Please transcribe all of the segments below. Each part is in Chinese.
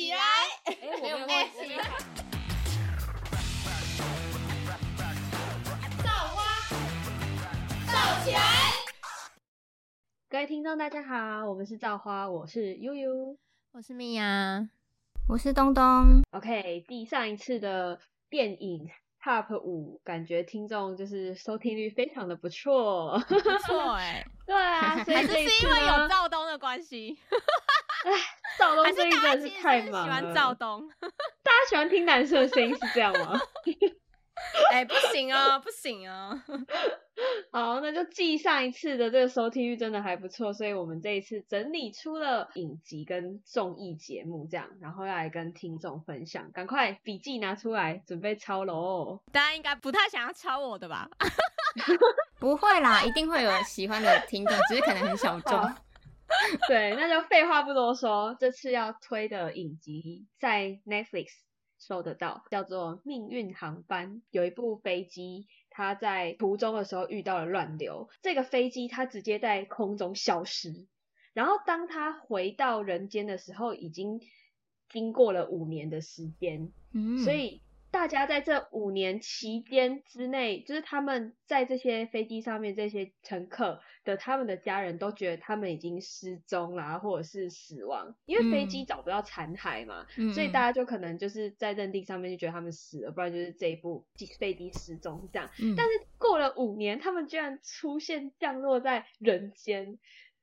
起来！哎，我没有忘记。造花，造起来！各位听众，大家好，我们是造花，我是悠悠，我是米娅，我是东东。OK，第上一次的电影 Top 五，感觉听众就是收听率非常的不错。不错哎，对啊，所以还是这是因为有呢赵东的关系，赵东还是最近真的大家其实太忙很喜欢了。赵东？大家喜欢听男生的声音是这样吗？哎，不行哦，不行哦。好，那就继上一次的这个收听率真的还不错，所以我们这一次整理出了影集跟综艺节目这样，然后要来跟听众分享。赶快笔记拿出来，准备抄喽！大家应该不太想要抄我的吧？不会啦，一定会有喜欢的听众，只是可能很小众。好 对，那就废话不多说，这次要推的影集在 Netflix 搜得到，叫做《命运航班》。有一部飞机，它在途中的时候遇到了乱流，这个飞机它直接在空中消失，然后当它回到人间的时候，已经经过了五年的时间，嗯，所以大家在这五年期间之内，就是他们在这些飞机上面这些乘客的他们的家人都觉得他们已经失踪啦，或者是死亡，因为飞机嗯。找不到残骸嘛，嗯，所以大家就可能就是在认定上面就觉得他们死了，不然就是这一部机飞机失踪这样。嗯，但是过了五年，他们居然出现降落在人间，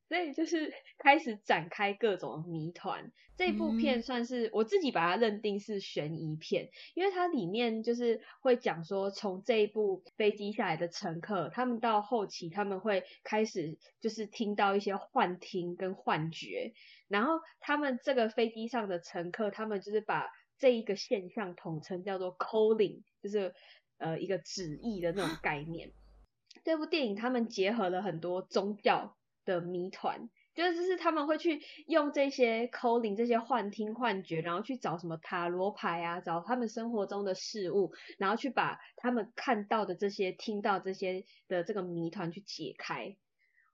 所以就是 开始展开各种谜团。这部片算是、我自己把它认定是悬疑片，因为它里面就是会讲说，从这一部飞机下来的乘客，他们到后期他们会开始就是听到一些幻听跟幻觉，然后他们这个飞机上的乘客，他们就是把这一个现象统称叫做 calling，就是呃一个旨意的那种概念。这部电影他们结合了很多宗教的谜团，就是就是他们会去用这些 calling 这些幻听幻觉，然后去找什么塔罗牌啊，找他们生活中的事物，然后去把他们看到的这些、听到这些的这个谜团去解开。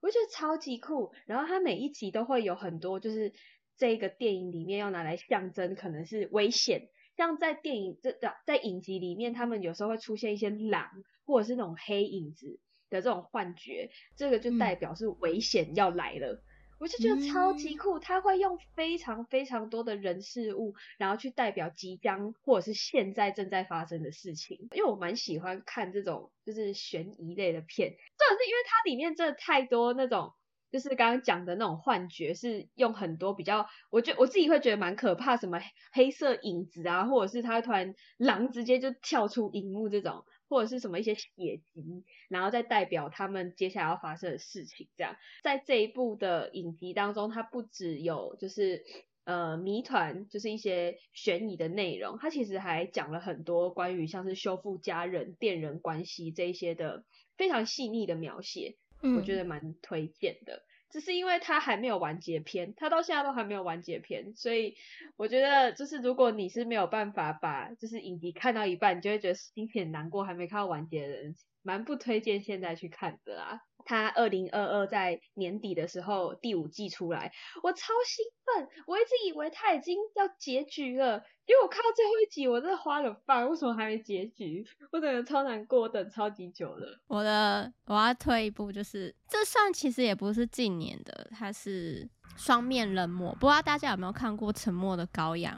我觉得超级酷。然后它每一集都会有很多，就是这个电影里面要拿来象征可能是危险，像在电影这的在影集里面，他们有时候会出现一些狼或者是那种黑影子的这种幻觉，这个就代表是危险要来了。我就觉得超级酷，他会用非常非常多的人事物，然后去代表即将或者是现在正在发生的事情。因为我蛮喜欢看这种就是悬疑类的片，重点是因为它里面真的太多那种。就是刚刚讲的那种幻觉，是用很多比较，我觉我自己会觉得蛮可怕，什么黑色影子啊，或者是他突然狼直接就跳出荧幕这种，或者是什么一些血迹，然后再代表他们接下来要发生的事情。这样，在这一部的影集当中，它不只有就是呃谜团，就是一些悬疑的内容，它其实还讲了很多关于像是修复家人、恋人关系这一些的非常细腻的描写。我觉得得蛮推荐的。只是因为它还没有完结篇，它到现在都还没有完结篇，所以我觉得就是如果你是没有办法把就是影集看到一半，你就会觉得心情很难过，还没看到完结的人，蛮不推荐现在去看的啦。他二零二二在年底的时候第五季出来，我超兴奋，我一直以为他已经要结局了，结果我看到最后一集，我真的花了饭，为什么还没结局？我真的超难过，等超级久了。我的我要退一步，就是这算其实也不是近年的，它是双面冷漠。不知道大家有没有看过《沉默的羔羊》，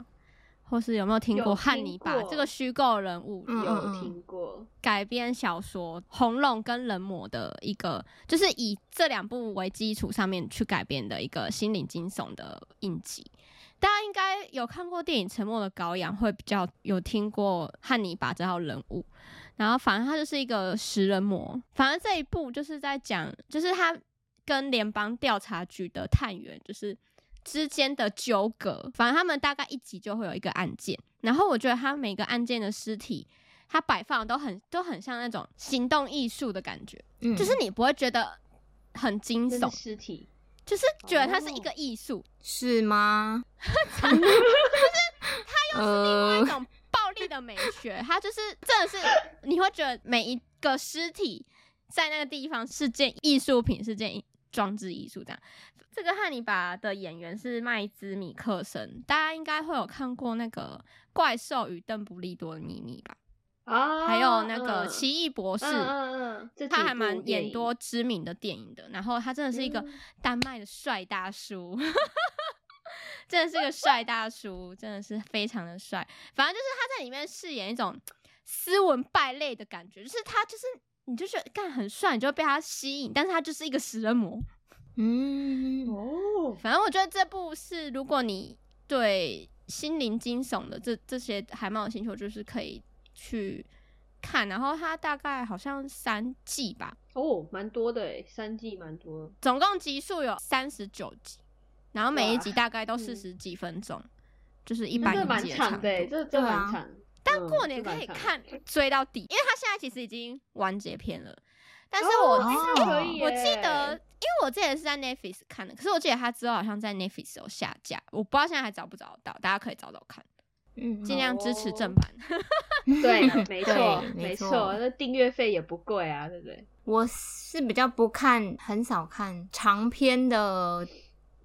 或是有没有听有过汉尼拔过这个虚构人物嗯有听过，改编小说《红龙》跟《人魔》的一个，就是以这两部为基础上面去改编的一个心灵惊悚的影集。大家应该有看过电影《沉默的羔羊》，会比较有听过汉尼拔这号人物。然后，反正他就是一个食人魔。反正这一部就是在讲，就是他跟联邦调查局的探员就是之间的纠葛。反正他们大概一集就会有一个案件。然后我觉得他每个案件的尸体，他摆放都很都很像那种行动艺术的感觉，嗯就是你不会觉得很惊悚，尸体，就是觉得它是一个艺术，是吗？就是它又是另外一，种暴力的美学，它就是真的是你会觉得每一个尸体在那个地方是件艺术品，是件装置艺术这样。这个汉尼拔的演员是麦兹米克森，大家应该会有看过那个《怪兽与邓布利多的秘密》吧？啊，还有那个嗯奇异博士，他还蛮演多知名的电影的。然后他真的是一个嗯丹麦的帅大叔，真的是个帅大叔，真的是非常的帅。反正就是他在里面饰演一种斯文败类的感觉，就是他就是你就觉得干很帅，你就会被他吸引，但是他就是一个食人魔。嗯，哦，反正我觉得这部是，如果你对心灵惊悚的这这些还蛮有兴趣，就是可以去看。然后它大概好像三季吧，哦，蛮多的诶，三季蛮多。总共集数有三十九集，然后每一集大概都嗯四十几分钟，就是一般一季的长度。长的诶，这这对啊蛮长。但嗯过年可以看追到底，因为他现在其实已经完结篇了。但是哦我、我记得，因为我之前是在 Netflix 看的，可是我记得他之后好像在 Netflix 有下架，我不知道现在还找不找得到，大家可以找找看，嗯尽量支持哦正版。对，没错没错，那订阅费也不贵啊，对不对？我是比较不看，很少看长篇的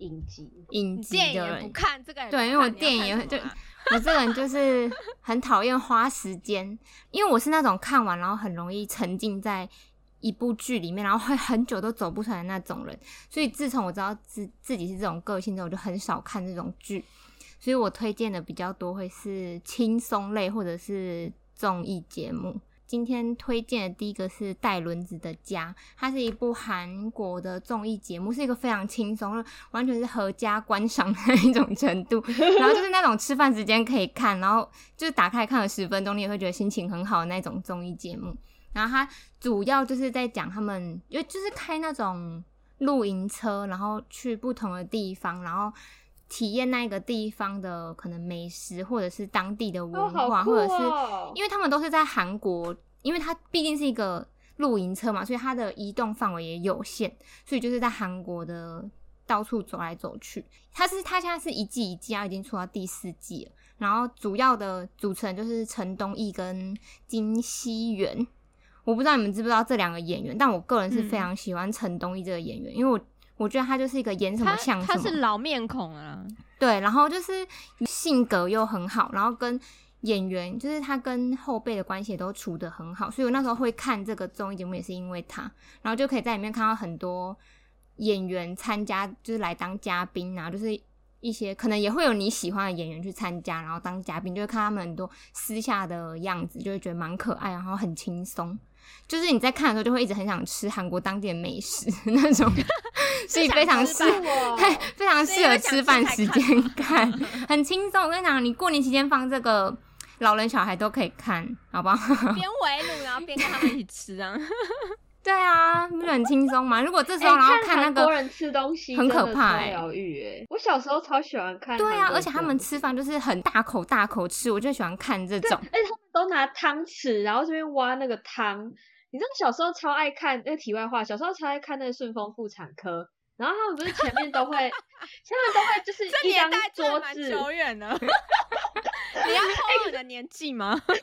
影集，影集你电影的人。也不看，这个也不对，因为我电影也会就 我这个人就是很讨厌花时间，因为我是那种看完然后很容易沉浸在一部剧里面，然后会很久都走不出来的那种人。所以自从我知道自自己是这种个性之后，我就很少看这种剧。所以我推荐的比较多会是轻松类或者是综艺节目。今天推荐的第一个是《带轮子的家》，它是一部韩国的综艺节目，是一个非常轻松，完全是合家观赏的一种程度。然后就是那种吃饭时间可以看，然后就是打开看了十分钟，你也会觉得心情很好的那种综艺节目。然后它主要就是在讲他们，因为就是开那种露营车，然后去不同的地方，然后体验那个地方的可能美食或者是当地的哦，文化，或者是哦！因为他们都是在韩国，因为它毕竟是一个露营车嘛，所以它的移动范围也有限，所以就是在韩国的到处走来走去。它是它现在是一季一季啊，已经出到第四季了。然后主要的主持人就是陈东义跟金熙元，我不知道你们知不知道这两个演员，但我个人是非常喜欢陈东义这个演员，因为我我觉得他就是一个演什么他他像什么，是老面孔啊，对，然后就是性格又很好，然后跟演员就是他跟后辈的关系也都处得很好，所以我那时候会看这个综艺节目也是因为他，然后就可以在里面看到很多演员参加，就是来当嘉宾啊，就是一些可能也会有你喜欢的演员去参加，然后当嘉宾，就会看他们很多私下的样子，就会觉得蛮可爱，然后很轻松。就是你在看的时候，就会一直很想吃韩国当地的美食 那种，所以非常适 非常适合吃饭时间看，很轻松。我跟你讲，你过年期间放这个，老人小孩都可以看，好不好？边围炉然后边跟他们一起吃啊。对啊，不是很轻松吗？如果这时哎，候然后看那个，人吃东西很可怕欸疗愈哎！我小时候超喜欢看，对啊，而且他们吃。饭就是很大口大口吃，我就喜欢看这种。而且他们都拿汤匙，然后这边挖那个汤。你知道小时候超爱看那个题外话，小时候超爱看那个顺丰妇产科，然后他们不是前面都会，他们都会就是一张桌子。久远了。你要透露你的年纪吗？不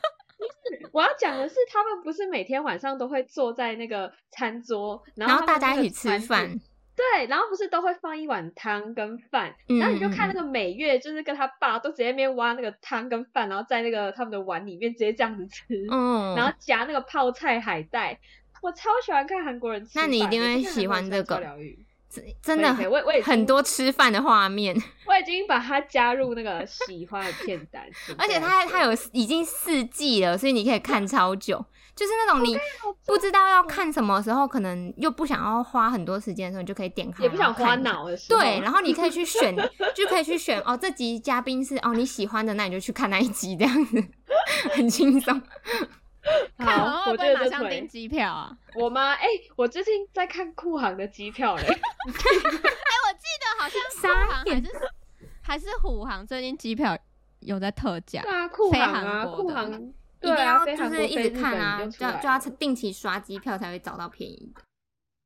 是我要讲的是，他们不是每天晚上都会坐在那个餐桌，然然后大家一起吃饭，对，然后不是都会放一碗汤跟饭，嗯然后你就看嗯那个美月，就是跟他爸都直接边挖那个汤跟饭，然后在那个他们的碗里面直接这样子吃，嗯，然后夹那个泡菜海带。我超喜欢看韩国人吃，那你一定会喜欢这个超疗愈。真真的我我很多吃饭的画面，我已经把它加入那个喜欢的片单，而且它它有已经四季了，所以你可以看超久。就是那种你不知道要看什么的时候，可能又不想要花很多时间的时候，你就可以点开，也不想花。脑的时候。对，然后你可以去选，就可以去选哦，这集嘉宾是哦你喜欢的，那你就去看那一集，这样子很轻松。看完好，会我觉得这不会马上订。机票啊？我吗？哎、我最近在看酷航的机票嘞。哎，我记得好像沙航还是还是虎航最近机票有在特价对。啊，酷航啊，酷航，一对啊，就是一直看啊，就就要就要定期刷机票才会找到便宜的。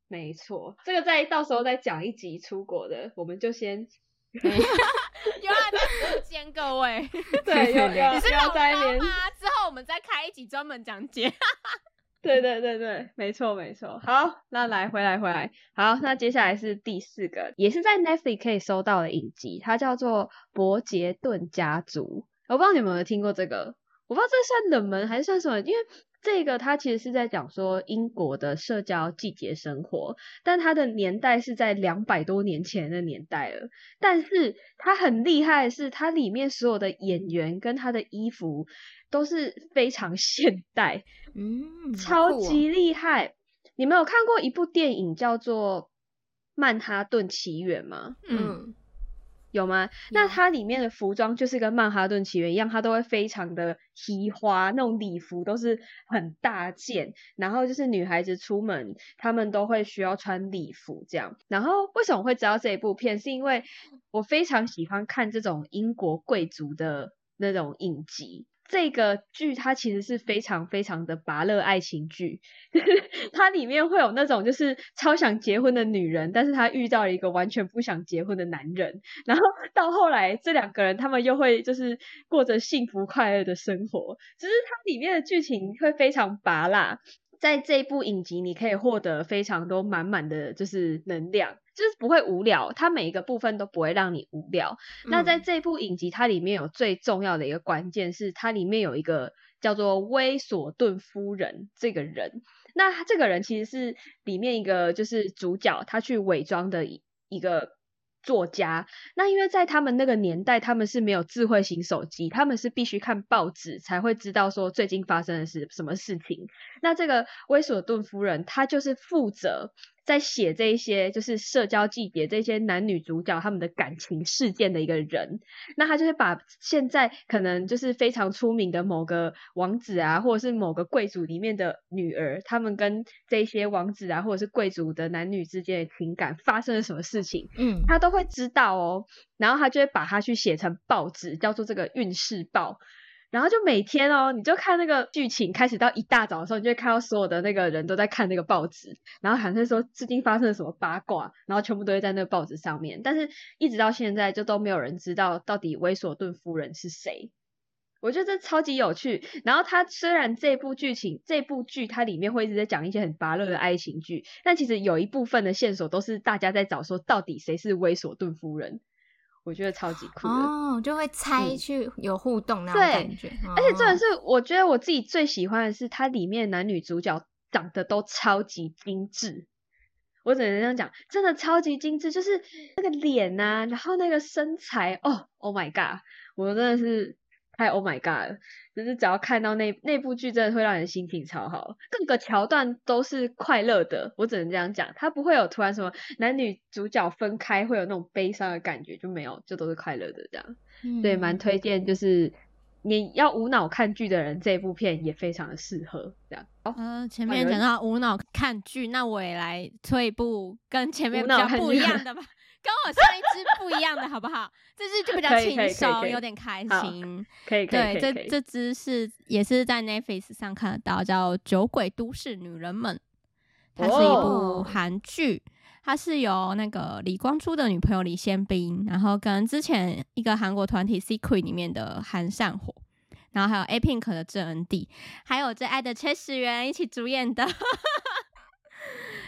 没错，这个再到时候再讲一集出国的，我们就先有啊，在福间各位，对，有有你是要老高在吗？之后我们再开一集专门讲解。对对对对，没错没错。好，那来回来回来。好，那接下来是第四个，也是在 Netflix 可以搜到的影集，它叫做《伯杰顿家族》。我不知道你们有没有听过这个，我不知道这算冷门还是算什么，因为这个它其实是在讲说英国的社交季节生活，但它的年代是在两百多年前的年代了。但是它很厉害的是，它里面所有的演员跟他的衣服都是非常 现代。嗯，超级厉害！你们有看过一部电影叫做《曼哈顿奇缘》吗？嗯，嗯有吗？那它里面的服装就是跟《曼哈顿起源》一样，它都会非常的提花，那种礼服都是很大件，然后就是女孩子出门，她们都会需要穿礼服这样。然后为什么会知道这一部片？是因为我非常喜欢看这种英国贵族的那种影集。这个剧它其实是非常非常的拔乐爱情剧，它里面会有那种就是超想结婚的女人，但是她遇到了一个完全不想结婚的男人，然后到后来这两个人他们又会就是过着幸福快乐的生活，只是它里面的剧情会非常拔辣。在这一部影集，你可以获得非常多满满的就是能量，就是不会无聊，它每一个部分都不会让你无聊。那在嗯这部影集，它里面有最重要的一个关键是，它里面有一个叫做威索顿夫人这个人。那他这个人其实是里面一个就是主角，他去伪装的一一个作家。那因为在他们那个年代，他们是没有智慧型手机，他们是必须看报纸才会知道说最近发生的是什么事情。那这个威索顿夫人，她就是负责在写这一些就是社交季节这些男女主角他们的感情事件的一个人。那她就是把现在可能就是非常出名的某个王子啊，或者是某个贵族里面的女儿，他们跟这些王子啊，或者是贵族的男女之间的情感发生了什么事情，嗯她都会知道哦。然后她就会把它去写成报纸，叫做这个运势报。然后就每天哦，你就看那个剧情开始到一大早的时候，你就会看到所有的那个人都在看那个报纸，然后好像说最近发生了什么八卦，然后全部都会在那个报纸上面。但是一直到现在，就都没有人知道到底威索顿夫人是谁。我觉得这超级有趣。然后它虽然这部剧情这部剧它里面会一直在讲一些很拔乐的爱情剧，但其实有一部分的线索都是大家在找说到底谁是威索顿夫人。我觉得超级酷的。哦，就会猜嗯去有互动那种感觉，而且重点哦是，我觉得我自己最喜欢的是它里面男女主角长得都超级精致。我只能这样讲，真的超级精致，就是那个脸呐、然后那个身材，哦，Oh my god，我真的是太 Oh my god 了，就是只要看到那那部剧，真的会让人心情超好，各个桥段都是快乐的，我只能这样讲，它不会有突然什么男女主角分开会有那种悲伤的感觉，就没有，就都是快乐的这样。对，蛮嗯推荐，就是你要无脑看剧的人，这部片也非常的适合这样。呃，前面讲到无脑看剧，那我也来推一部跟前面无比较不一样的吧，跟我上一支不一样的好不好？这支就比较轻松，有点开心。可以，可以，对，这。这支是也是在 Netflix 上看得到，叫《酒鬼都市女人们》，它是一部哦韩剧。它是由那个李光洙的女朋友李先彬，然后跟之前一个韩国团体 Secret 里面的韩善火，然后还有 A Pink 的郑恩地，还有最爱的崔始源一起主演的。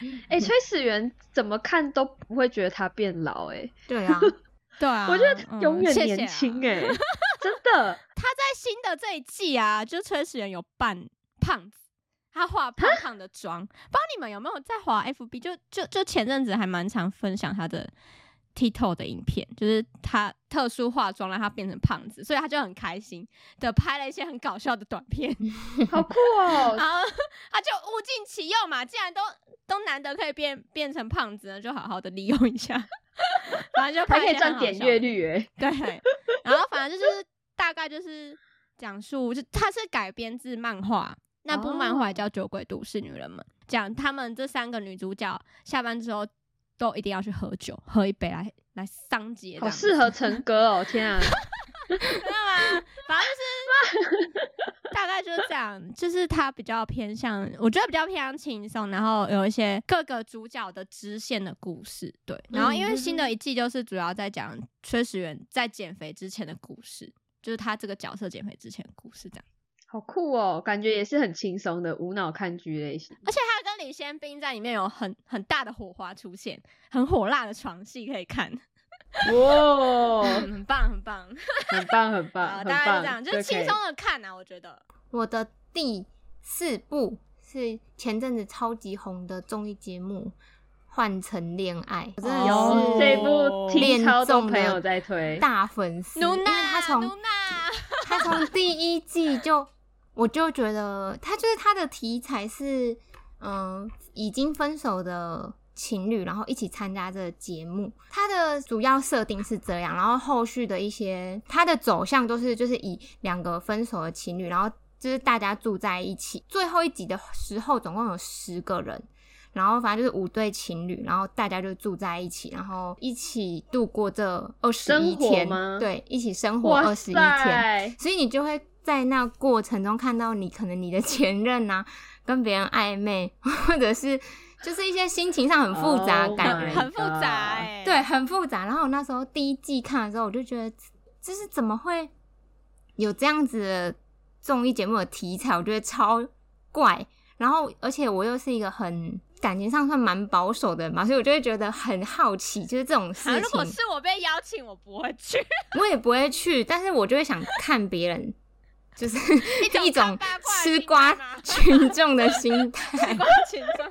哎、崔始源怎么看都不会觉得他变老、哎、对啊，对啊，我觉得他永远年轻、啊哎、真的。他在新的这一季啊，就崔始源有扮胖子，他化胖胖的妆。不知道你们有没有在滑 FB？就就就前阵子还蛮常分享他的 TikTok 的影片，就是他特殊化妆让他变成胖子，所以他就很开心的拍了一些很搞笑的短片，好酷哦！然后 他就物尽其用嘛，既然都都难得可以变变成胖子了，就好好的利用一下。反正就还可以赚点阅率、哎，对，然后反正就是大概就是讲述，就它是改编自漫画，那部漫画哦叫《酒鬼都市女人们》，讲她们这三个女主角下班之后都一定要去喝酒，喝一杯来来桑结，好适合陈哥哦！天啊，没有吗？反正就是大概就是这样，就是他比较偏向，我觉得比较偏向轻松，然后有一些各个主角的支线的故事，对。然后因为新的一季就是主要在讲崔始源在减肥之前的故事，就是他这个角色减肥之前的故事，这样。好酷哦，感觉也是很轻松的无脑看剧类型。而且他跟李先兵在里面有很很大的火花出现，很火辣的床戏可以看，哇，嗯很棒很棒。很棒很棒，大概就棒，这样，就是轻松的看啊，我觉得。我的第四部是前阵子超级红的综艺节目《换成恋爱》，我真的有是这部听恋超多综朋友在推，大粉丝，因为他从他从第一季就，我就觉得他就是他的题材是，嗯、已经分手的情侣，然后一起参加这个节目。它的主要设定是这样，然后后续的一些它的走向都是就是以两个分手的情侣，然后就是大家住在一起。最后一集的时候，总共有十个人。然后反正就是五对情侣，然后大家就住在一起，然后一起度过这二十一天吗，对，一起生活二十一天。塞，所以你就会在那过程中看到你可能你的前任啊跟别人暧昧，或者是就是一些心情上很复杂的 Oh 感觉，很复杂哎、对，很复杂。然后我那时候第一季看的时候，我就觉得就是怎么会有这样子的综艺节目的题材，我觉得超怪。然后而且我又是一个很感情上算蛮保守的人嘛，所以我就会觉得很好奇，就是这种事啊，情。如果是我被邀请，我不会去。我也不会去，但是我就会想看别人，就是一种吃瓜群众的心态。光群众，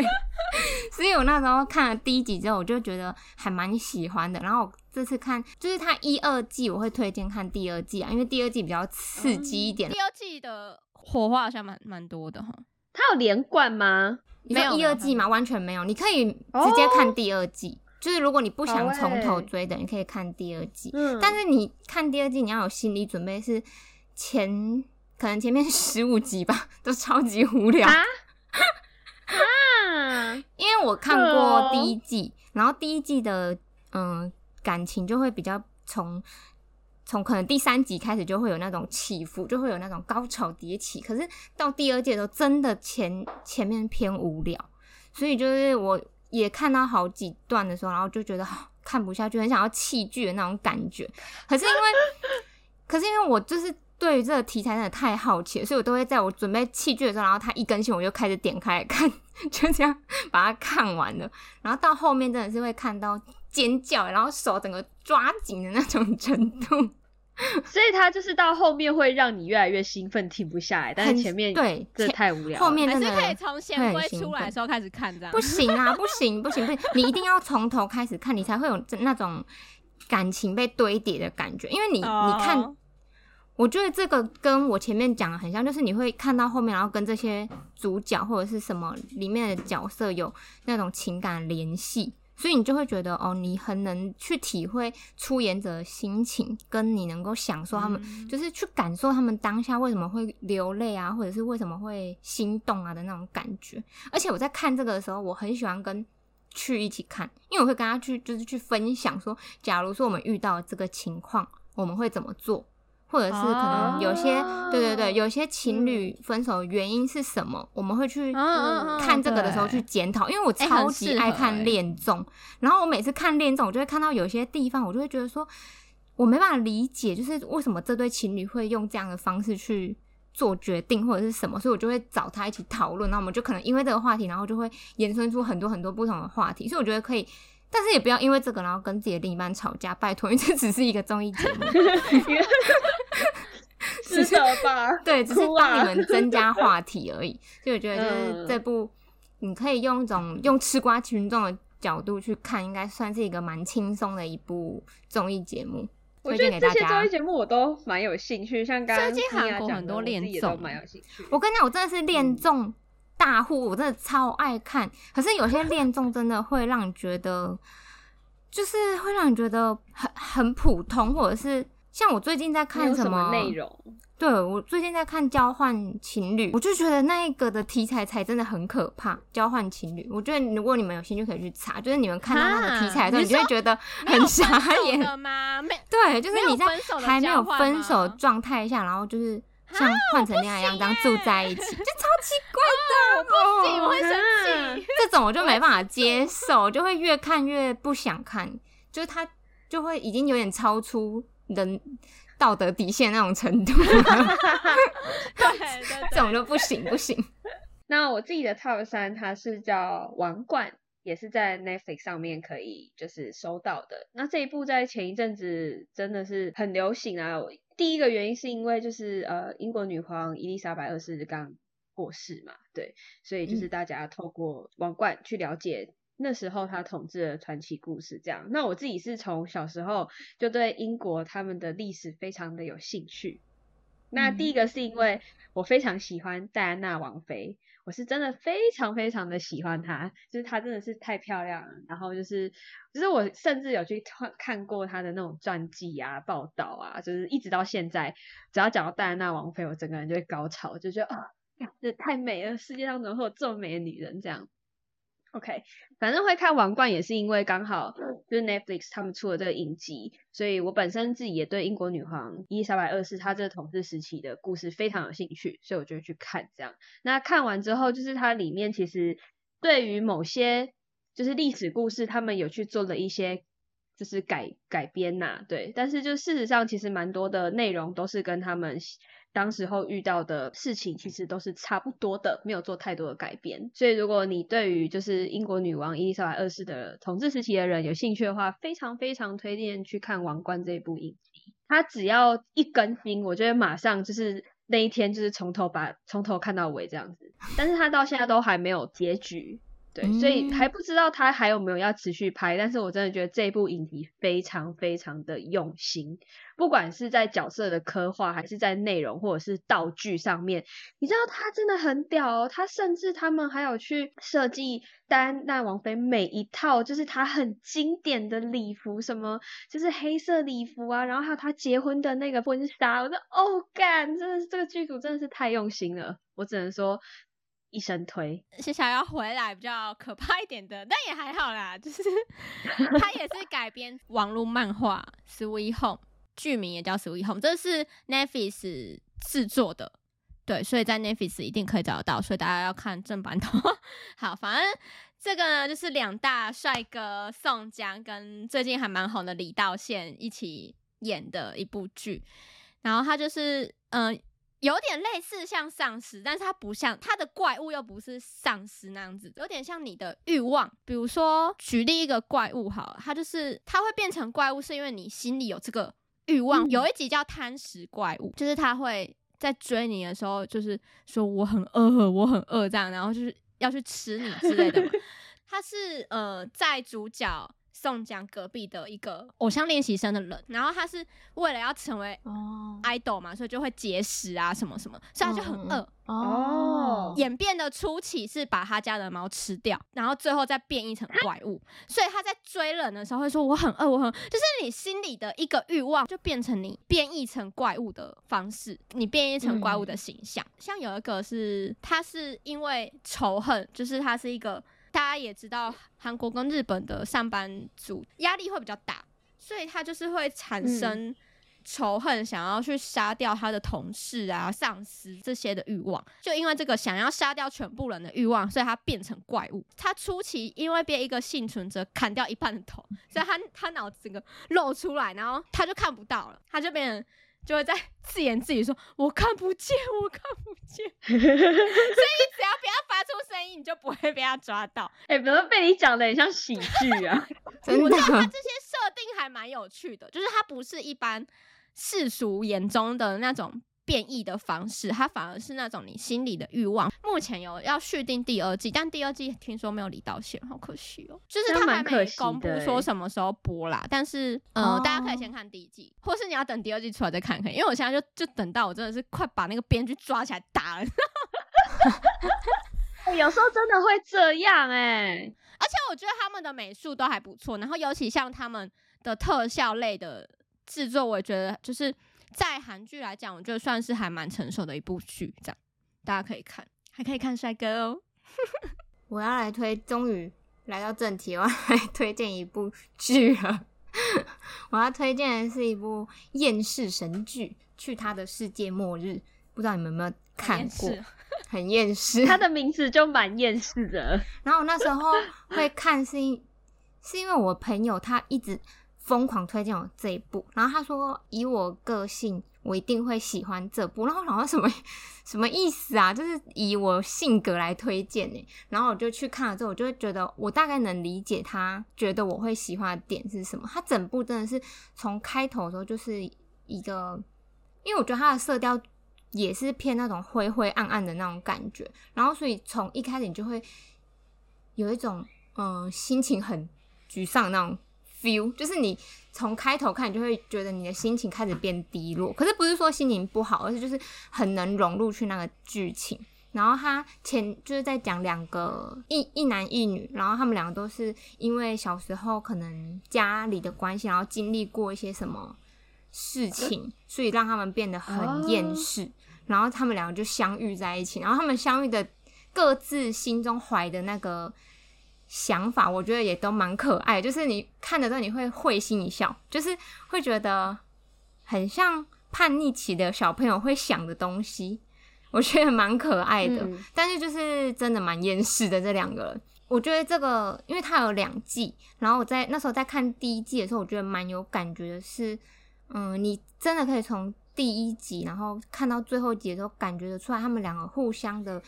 所以我那时候看了第一集之后，我就觉得还蛮喜欢的。然后我这次看，就是它一二季，我会推荐看第二季啊，因为第二季比较刺激一点。第二季的火花好像蛮蛮多的哈。它有连贯吗？没有一二季吗？完全没有，你可以直接看第二季。就是如果你不想好从头欸追的，你可以看第二季。嗯但是你看第二季，你要有心理准备，是前可能前面十五集吧，都超级无聊。啊 啊，因为我看过哦第一季，然后第一季的嗯感情就会比较从从可能第三集开始就会有那种起伏，就会有那种高潮迭起。可是到第二季的时候，真的前前面偏无聊，所以就是我也看到好几段的时候，然后就觉得啊看不下去，很想要弃剧的那种感觉。可是因为，可是因为我就是。对于这个题材真的太好奇了，所以我都会在我准备器具的时候，然后它一更新，我就开始点开来看，就这样把它看完了。然后到后面真的是会看到尖叫，然后手整个抓紧的那种程度。所以他就是到后面会让你越来越兴奋，停不下来。但是前面对这太无聊了。后面真的还是可以从贤会龟很兴奋出来的时候开始看，这样不行啊，不行，不行，不行！你一定要从头开始看，你才会有那种感情被堆叠的感觉。因为你、你看哦，我觉得这个跟我前面讲的很像，就是你会看到后面，然后跟这些主角或者是什么里面的角色有那种情感联系，所以你就会觉得哦，你很能去体会出演者的心情，跟你能够享受他们，嗯就是去感受他们当下为什么会流泪啊，或者是为什么会心动啊的那种感觉。而且我在看这个的时候，我很喜欢跟。去一起看，因为我会跟他去，就是去分享说，假如说我们遇到这个情况，我们会怎么做，或者是可能有些，哦。对对对，有些情侣分手原因是什么，我们会去看这个的时候去检讨，因为我哎超级爱看哎。恋综，然后我每次看恋综，我就会看到有些地方，我就会觉得说，我没办法理解，就是为什么这对情侣会用这样的方式去做决定或者是什么，所以我就会找他一起讨论，那我们就可能因为这个话题，然后就会延伸出很多很多不同的话题，所以我觉得可以。但是也不要因为这个，然后跟自己的另一半吵架，拜托，因为这只是一个综艺节目，是的吧？对，只是帮你们增加话题而已。所以我觉得就是嗯这部，你可以用一种用吃瓜群众的角度去看，应该算是一个蛮轻松的一部综艺节目，我推觉得这些综荐给大家艺。节目我都蛮有兴趣，像刚刚最近韩国很多恋综蛮有兴趣。我跟你讲，我真的是嗯恋综大户，我真的超爱看。可是有些恋综真的会让你觉得，就是会让你觉得很很普通，或者是像我最近在看什么内容？对我最近在看《交换情侣》，我就觉得那一个的题材才真的很可怕。交换情侣，我觉得如果你们有兴趣可以去查，就是你们看到那个题材的时候，你就会觉得很傻眼。吗？没 对，就是你在还没有分手状态下，然后就是像换成恋爱一样这样住在一起，就超奇怪的。不行，我会生啊气。这种我就没办法接受，就会越看越不想看，就是他就会已经有点超出人道德底线那种程度，对对这种就不行不行。那我自己的 Top 三，它是叫《王冠》，也是在 Netflix 上面可以就是收到的。那这一部在前一阵子真的是很流行啊。第一个原因是因为就是呃英国女皇伊丽莎白二世刚过世嘛，对，所以就是大家透过《王冠》去了解那时候她统治的传奇故事。这样，那我自己是从小时候就对英国他们的历史非常的有兴趣。那第一个是因为我非常喜欢戴安娜王妃。我是真的非常非常的喜欢她，就是她真的是太漂亮了。然后就是，就是我甚至有去看看过她的那种传记啊、报道啊，就是一直到现在，只要讲到戴安娜王妃，我整个人就会高潮，就觉得啊，这太美了，世界上怎么会有这么美的女人这样？OK，反正会看王冠也是因为刚好就是 Netflix 他们出了这个影集，所以我本身自己也对英国女皇伊丽莎白二世她这个统治时期的故事非常有兴趣，所以我就去看这样。那看完之后，就是它里面其实对于某些就是历史故事，他们有去做了一些就是改改编呐，对。但是就事实上，其实蛮多的内容都是跟他们。当时候遇到的事情其实都是差不多的，没有做太多的改编。所以如果你对于就是英国女王伊丽莎白二世的统治时期的人有兴趣的话，非常非常推荐去看《王冠》这一部影集。它只要一更新，我觉得马上就是那一天就是从头把从头看到尾这样子。但是它到现在都还没有结局。对，所以还不知道他还有没有要持续拍，但是我真的觉得这部影集非常非常的用心，不管是在角色的刻画，还是在内容或者是道具上面，你知道他真的很屌哦，他甚至他们还有去设计戴安娜王妃每一套，就是她很经典的礼服，什么就是黑色礼服啊，然后还有她结婚的那个婚纱，我说哦干，真的是这个剧组真的是太用心了，我只能说。一生推，接下来要回来比较可怕一点的，但也还好啦，就是 它也是改编网络漫画《Sweet Home》，剧名也叫《Sweet Home》，这是 Netflix 制作的，对，所以在 Netflix 一定可以找得到，所以大家要看正版的。好，反正这个呢，就是两大帅哥宋江跟最近还蛮红的李道宪一起演的一部剧，然后他就是嗯。有点类似像丧尸，但是它不像它的怪物，又不是丧尸那样子，有点像你的欲望。比如说，举例一个怪物，好，它就是它会变成怪物，是因为你心里有这个欲望。有一集叫贪食怪物，就是它会在追你的时候，就是说我很饿，我很饿这样，然后就是要去吃你之类的。它是呃，在主角。宋江隔壁的一个偶像练习生的人，然后他是为了要成为 idol 嘛，所以就会节食啊什么什么，所以他就很饿哦。演变的初期是把他家的猫吃掉，然后最后再变异成怪物。所以他在追人的时候会说我很饿，我很就是你心里的一个欲望就变成你变异成怪物的方式，你变异成怪物的形象。像有一个是他是因为仇恨，就是他是一个。大家也知道，韩国跟日本的上班族压力会比较大，所以他就是会产生仇恨，想要去杀掉他的同事啊、上司这些的欲望。就因为这个想要杀掉全部人的欲望，所以他变成怪物。他初期因为被一个幸存者砍掉一半的头，所以他他脑子整个露出来，然后他就看不到了，他就变成。就会在自言自语说：“我看不见，我看不见。”所以只要不要发出声音，你就不会被他抓到。哎，怎么被你讲的很像喜剧啊？真的，他这些设定还蛮有趣的，就是他不是一般世俗眼中的那种。变异的方式，它反而是那种你心里的欲望。目前有要续订第二季，但第二季听说没有李道宪，好可惜哦。就是他还没公布说什么时候播啦。但是，嗯，大家可以先看第一季，或是你要等第二季出来再看看。因为我现在就就等到我真的是快把那个编剧抓起来打了。有时候真的会这样哎，而且我觉得他们的美术都还不错，然后尤其像他们的特效类的制作，我觉得就是。在韩剧来讲，我觉得算是还蛮成熟的一部剧，这样大家可以看，还可以看帅哥哦。我要来推，终于来到正题，我要来推荐一部剧了。我要推荐的是一部厌世神剧《去他的世界末日》，不知道你们有没有看过？很厌世，它的名字就蛮厌世的。然后我那时候会看，是因是因为我朋友他一直。疯狂推荐我这一部，然后他说以我个性，我一定会喜欢这部。然后我想说什么 什么意思啊？就是以我性格来推荐呢。然后我就去看了之后，我就会觉得我大概能理解他觉得我会喜欢的点是什么。他整部真的是从开头的时候就是一个，因为我觉得他的色调也是偏那种灰灰暗暗的那种感觉，然后所以从一开始你就会有一种嗯、心情很沮丧那种 feel，就是你从开头看，你就会觉得你的心情开始变低落。可是不是说心情不好，而是就是很能融入去那个剧情。然后他前就是在讲两个一一男一女，然后他们两个都是因为小时候可能家里的关系，然后经历过一些什么事情，所以让他们变得很厌世。然后他们两个就相遇在一起，然后他们相遇的各自心中怀的那个想法，我觉得也都蛮可爱。就是你看的时候，你会会心一笑，就是会觉得很像叛逆期的小朋友会想的东西，我觉得蛮可爱的。嗯但是就是真的蛮厌世的这两个人。我觉得这个，因为它有两季，然后我在那时候在看第一季的时候，我觉得蛮有感觉的是，嗯，你真的可以从第一集，然后看到最后一集的时候，感觉得出来他们两个互相的，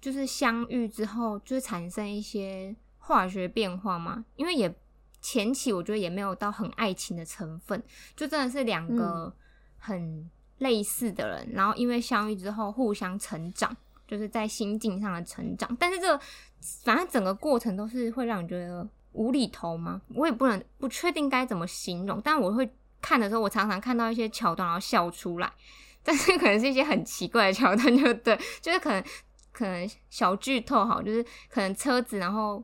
就是相遇之后，就是产生一些化学变化嘛。因为也前期我觉得也没有到很爱情的成分，就真的是两个很类似的人，然后因为相遇之后互相成长，就是在心境上的成长。但是这个反正整个过程都是会让你觉得无厘头吗？我也不能不确定该怎么形容，但我会看的时候，我常常看到一些桥段，然后笑出来。但是可能是一些很奇怪的桥段，就对，就是可能可能小剧透好，就是可能车子然后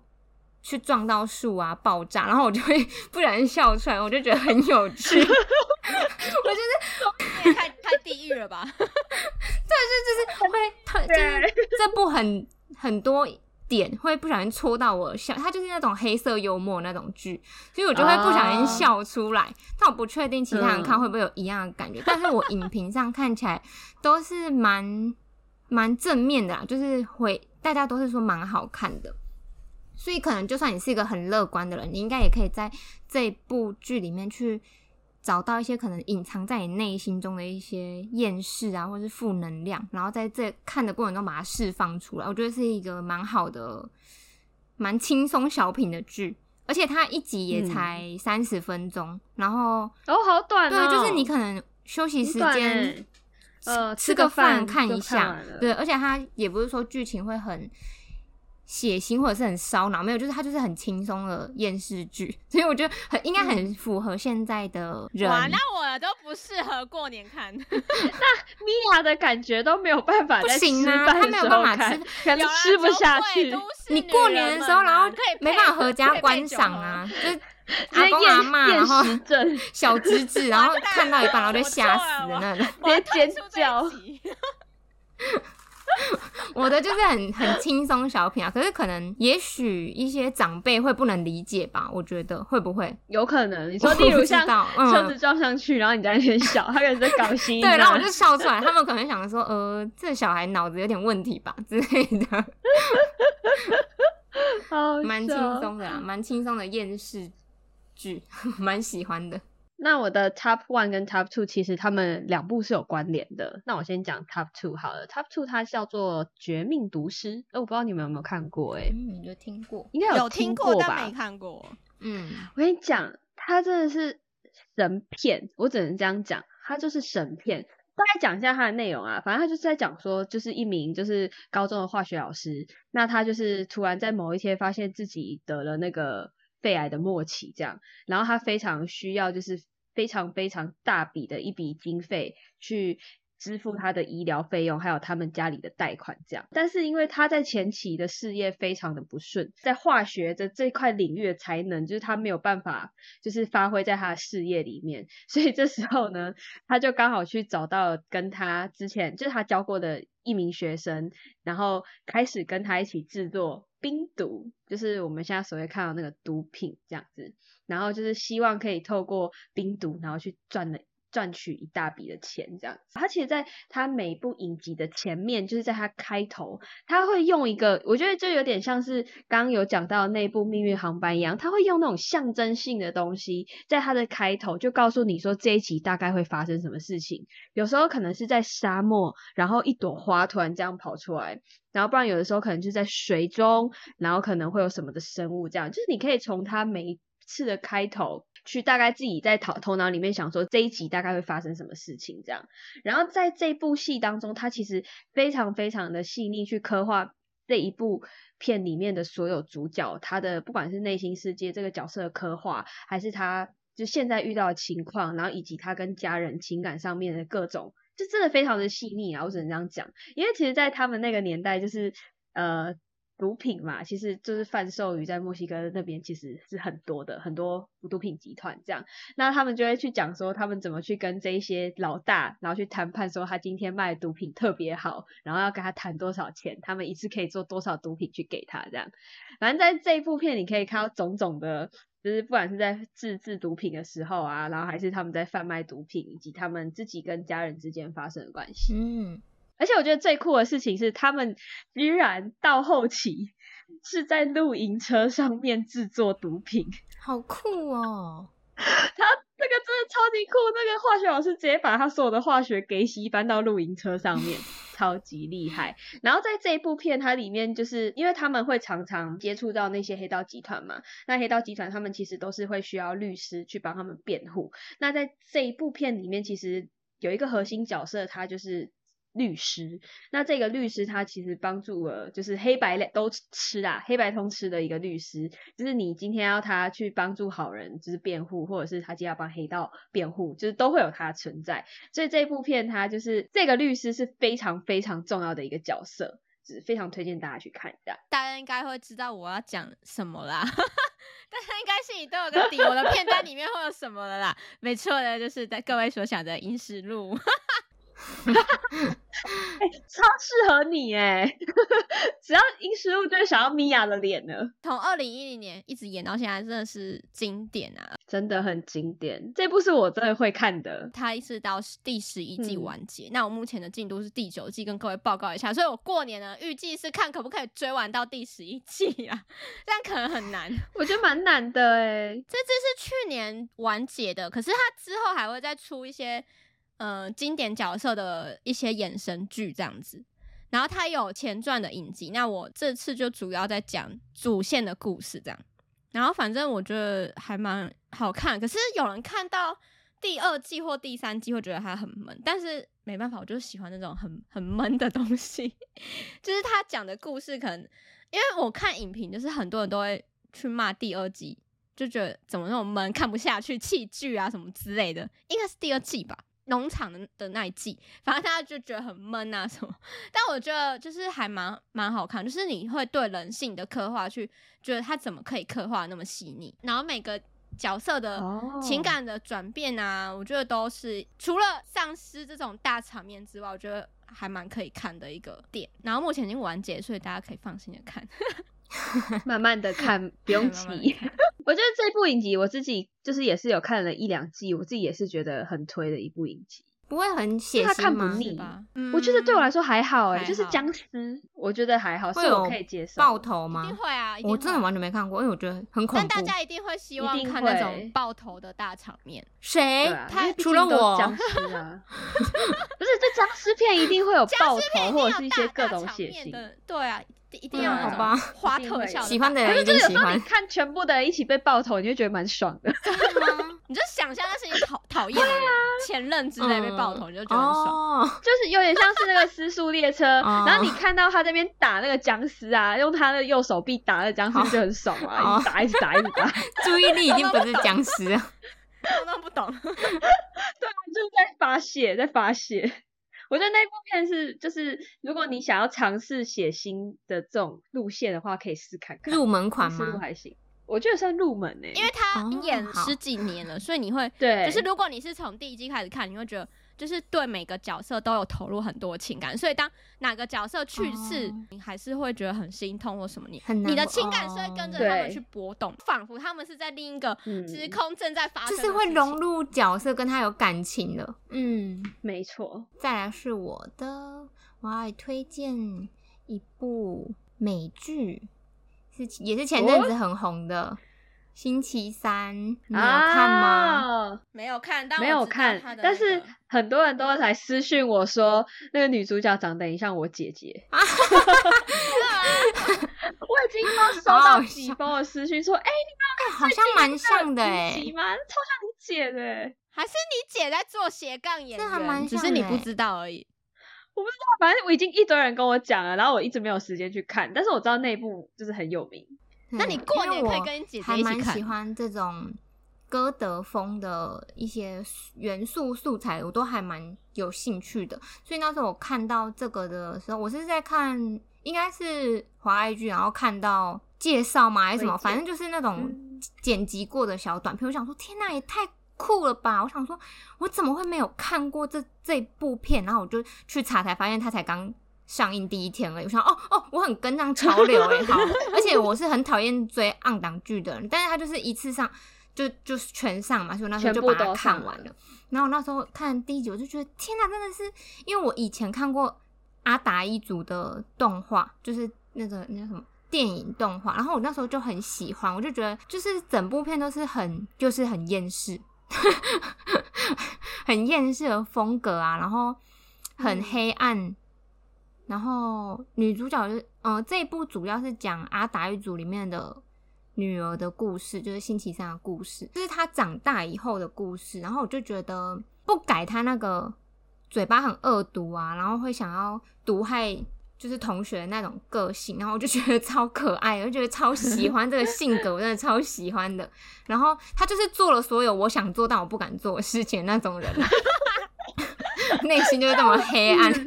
去撞到树啊，爆炸，然后我就会 不小心笑出来，我就觉得很有趣。我觉得太太地狱了吧？会特就是这部很很多点会不小心戳到我笑，它就是那种黑色幽默那种剧，所以我就会不小心笑出来。但我不确定其他人看会不会有一样的感觉，但是我影评上看起来都是蛮蛮正面的啦，就是会大家都是说蛮好看的。所以可能就算你是一个很乐观的人，你应该也可以在这部剧里面去找到一些可能隐藏在你内心中的一些厌世啊，或是负能量，然后在这看的过程中把它释放出来。我觉得是一个蛮好的、蛮轻松小品的剧，而且它一集也才三十分钟，然后哦，好短哦，对，就是你可能休息时间欸。呃，吃个饭看一下，对，而且它也不是说剧情会很血腥或者是很烧脑，没有，就是它就是很轻松的厌世剧，所以我觉得很应该很符合现在的人。哇，那我都不适合过年看。那米娅的感觉都没有办法不在行啊吃饭的她没有时候看办法吃可能吃不下去。你过年的时候，然后啊可以没办法合家观赏啊，阿公阿厌妈，厌然后 小侄子，然后看到一半然后就我吓死的那种。直接尖叫 我的就是很很轻松小品啊，可是可能也许一些长辈会不能理解吧，我觉得会不会？有可能，你说例如像车子撞上去，然后你在那边笑，他可能在搞心对，然后我就就笑出来，他们可能想说，呃，这小孩脑子有点问题吧之类的，蛮轻。松的啦，蛮轻松的厌世剧，蛮喜欢的。那我的 Top One 跟 Top Two 其实他们两部是有关联的。那我先讲 Top Two 好了，Top Two 它叫做《绝命毒师》，哎，我不知道你们有没有看过、诶嗯，你就听过？应该有听过，吧？但没看过。嗯，我跟你讲，它真的是神片，我只能这样讲，它就是神片。大概讲一下它的内容啊，反正他就是在讲说，就是一名就是高中的化学老师，那他就是突然在某一天发现自己得了那个肺癌的末期，这样，然后他非常需要就是非常非常大笔的一笔经费去支付他的医疗费用，还有他们家里的贷款这样。但是因为他在前期的事业非常的不顺，在化学的这块领域的才能，就是他没有办法就是发挥在他的事业里面，所以这时候呢，他就刚好去找到跟他之前就是他教过的一名学生，然后开始跟他一起制作冰毒，就是我们现在所谓看到那个毒品这样子。然后就是希望可以透过冰毒，然后去赚了赚取一大笔的钱，这样子。他其实在他每一部影集的前面，就是在他开头，他会用一个，我觉得就有点像是刚刚有讲到那部《命运航班》一样，他会用那种象征性的东西，在他的开头就告诉你说这一集大概会发生什么事情。有时候可能是在沙漠，然后一朵花突然这样跑出来，然后不然有的时候可能就在水中，然后可能会有什么的生物，这样就是你可以从他每一次的开头。去大概自己在头头脑里面想说这一集大概会发生什么事情这样，然后在这部戏当中，他其实非常非常的细腻去刻画这一部片里面的所有主角，他的不管是内心世界这个角色的刻画，还是他就现在遇到的情况，然后以及他跟家人情感上面的各种，就真的非常的细腻啊！我只能这样讲，因为其实，在他们那个年代，就是呃。毒品嘛，其实就是贩售于在墨西哥那边，其实是很多的，很多毒品集团这样。那他们就会去讲说，他们怎么去跟这一些老大，然后去谈判，说他今天卖毒品特别好，然后要跟他谈多少钱，他们一次可以做多少毒品去给他这样。反正在这一部片，你可以看到种种的，就是不管是在自制毒品的时候啊，然后还是他们在贩卖毒品，以及他们自己跟家人之间发生的关系。嗯。而且我觉得最酷的事情是，他们居然到后期是在露营车上面制作毒品，好酷哦！他这个真的超级酷，那个化学老师直接把他所有的化学给洗搬到露营车上面，超级厉害。然后在这一部片，它里面就是因为他们会常常接触到那些黑道集团嘛，那黑道集团他们其实都是会需要律师去帮他们辩护。那在这一部片里面，其实有一个核心角色，他就是。律师，那这个律师他其实帮助了，就是黑白都吃啊，黑白通吃的一个律师，就是你今天要他去帮助好人，就是辩护，或者是他今天要帮黑道辩护，就是都会有他存在。所以这部片他就是这个律师是非常非常重要的一个角色，是非常推荐大家去看一下。大家应该会知道我要讲什么啦，大家应该心里都有个底，我的片单里面会有什么的啦。没错的，就是在各位所想的《银石路》。哎，超适合你哎！只要英石路，就会想要米娅的脸呢。从二零一零年一直演到现在，真的是经典啊，真的很经典。这部是我真的会看的。它一直到第十一季完结，那我目前的进度是第九季，跟各位报告一下。所以我过年呢，预计是看可不可以追完到第十一季啊？但可能很难，我觉得蛮难的哎。这只是去年完结的，可是它之后还会再出一些。呃，经典角色的一些衍生剧这样子，然后它有前传的影集。那我这次就主要在讲主线的故事这样。然后反正我觉得还蛮好看，可是有人看到第二季或第三季会觉得它很闷，但是没办法，我就喜欢那种很很闷的东西。就是他讲的故事，可能因为我看影评，就是很多人都会去骂第二季，就觉得怎么那种闷，看不下去，弃剧啊什么之类的。应该是第二季吧。农场的的那一季，反正大家就觉得很闷啊什么，但我觉得就是还蛮蛮好看，就是你会对人性的刻画去觉得他怎么可以刻画那么细腻，然后每个角色的情感的转变啊，我觉得都是除了丧尸这种大场面之外，我觉得还蛮可以看的一个点。然后目前已经完结，所以大家可以放心的看。慢慢的看，不用急。我觉得这部影集我自己就是也是有看了一两季，我自己也是觉得很推的一部影集。不会很血腥吗？我觉得对我来说还好哎，就是僵尸，我觉得还好，是我可以接受。爆头吗？一定会啊！我真的完全没看过，因为我觉得很恐怖。但大家一定会希望看那种爆头的大场面。谁？他除了我？僵尸啊！不是，这僵尸片一定会有爆头或者是一些各种血腥。对啊。一定要好吧，花特效，喜欢的人一定喜欢。看全部的人一起被爆头，你就觉得蛮爽的。真的吗？你就想象那是你讨讨厌的前任之类被爆头，你就觉得很爽。就是有点像是那个失速列车，然后你看到他这边打那个僵尸啊，用他的右手臂打那僵尸就很爽啊，一打一直打一直打，注意力已经不是僵尸啊，我都不懂。对，就是在发泄，在发泄。我觉得那部片是，就是如果你想要尝试写新的这种路线的话，可以试看看。入门款吗？还行。我觉得算入门呢、因为他演十几年了，所以你会对，就是如果你是从第一季开始看，你会觉得就是对每个角色都有投入很多情感，所以当哪个角色去世，哦你还是会觉得很心痛或什么，你很难你的情感是会跟着哦他们去波动，仿佛他们是在另一个嗯时空正在发生就是会融入角色，跟他有感情的。嗯，没错，再来是我的，我要推荐一部美剧，是也是前阵子很红的《星期三》，你有看吗？啊没有看，但没有看但是很多人都来私讯我说，那个女主角长得很像我姐姐。啊 我已经都收到几笑封的私讯说，哎、哎、好像蛮像的哎、你吗？超像你姐的欸。还是你姐在做斜杠演这还蛮员，只像的欸是你不知道而已。我不知道反正我已经一堆人跟我讲了，然后我一直没有时间去看，但是我知道那部就是很有名。那你嗯过年可以跟你姐姐还蛮一起看喜欢这种歌德风的一些元素素材，我都还蛮有兴趣的。所以那时候我看到这个的时候，我是在看应该是华 IG，然后看到介绍嘛还是什么，反正就是那种嗯剪辑过的小短片。我想说，天呐，也太酷了吧！我想说，我怎么会没有看过这这部片？然后我就去查，才发现他才刚上映第一天而已。我想，哦哦，我很跟上潮流哎、好，而且我是很讨厌追暗档剧的人，但是他就是一次上就就是全上嘛，所以我那时候就把它看完了。然后我那时候看第一集，我就觉得天哪，真的是因为我以前看过阿达一族的动画，就是那个那叫什么电影动画，然后我那时候就很喜欢，我就觉得就是整部片都是很就是很厌世，很厌世的风格啊，然后很嗯黑暗。然后女主角就是，呃，这一部主要是讲阿达一族里面的女儿的故事，就是星期三的故事，就是她长大以后的故事。然后我就觉得不改她那个嘴巴很恶毒啊，然后会想要毒害就是同学的那种个性，然后我就觉得超可爱，我觉得超喜欢这个性格，我真的超喜欢的。然后她就是做了所有我想做但我不敢做的事情那种人啊，内心就是这么黑暗。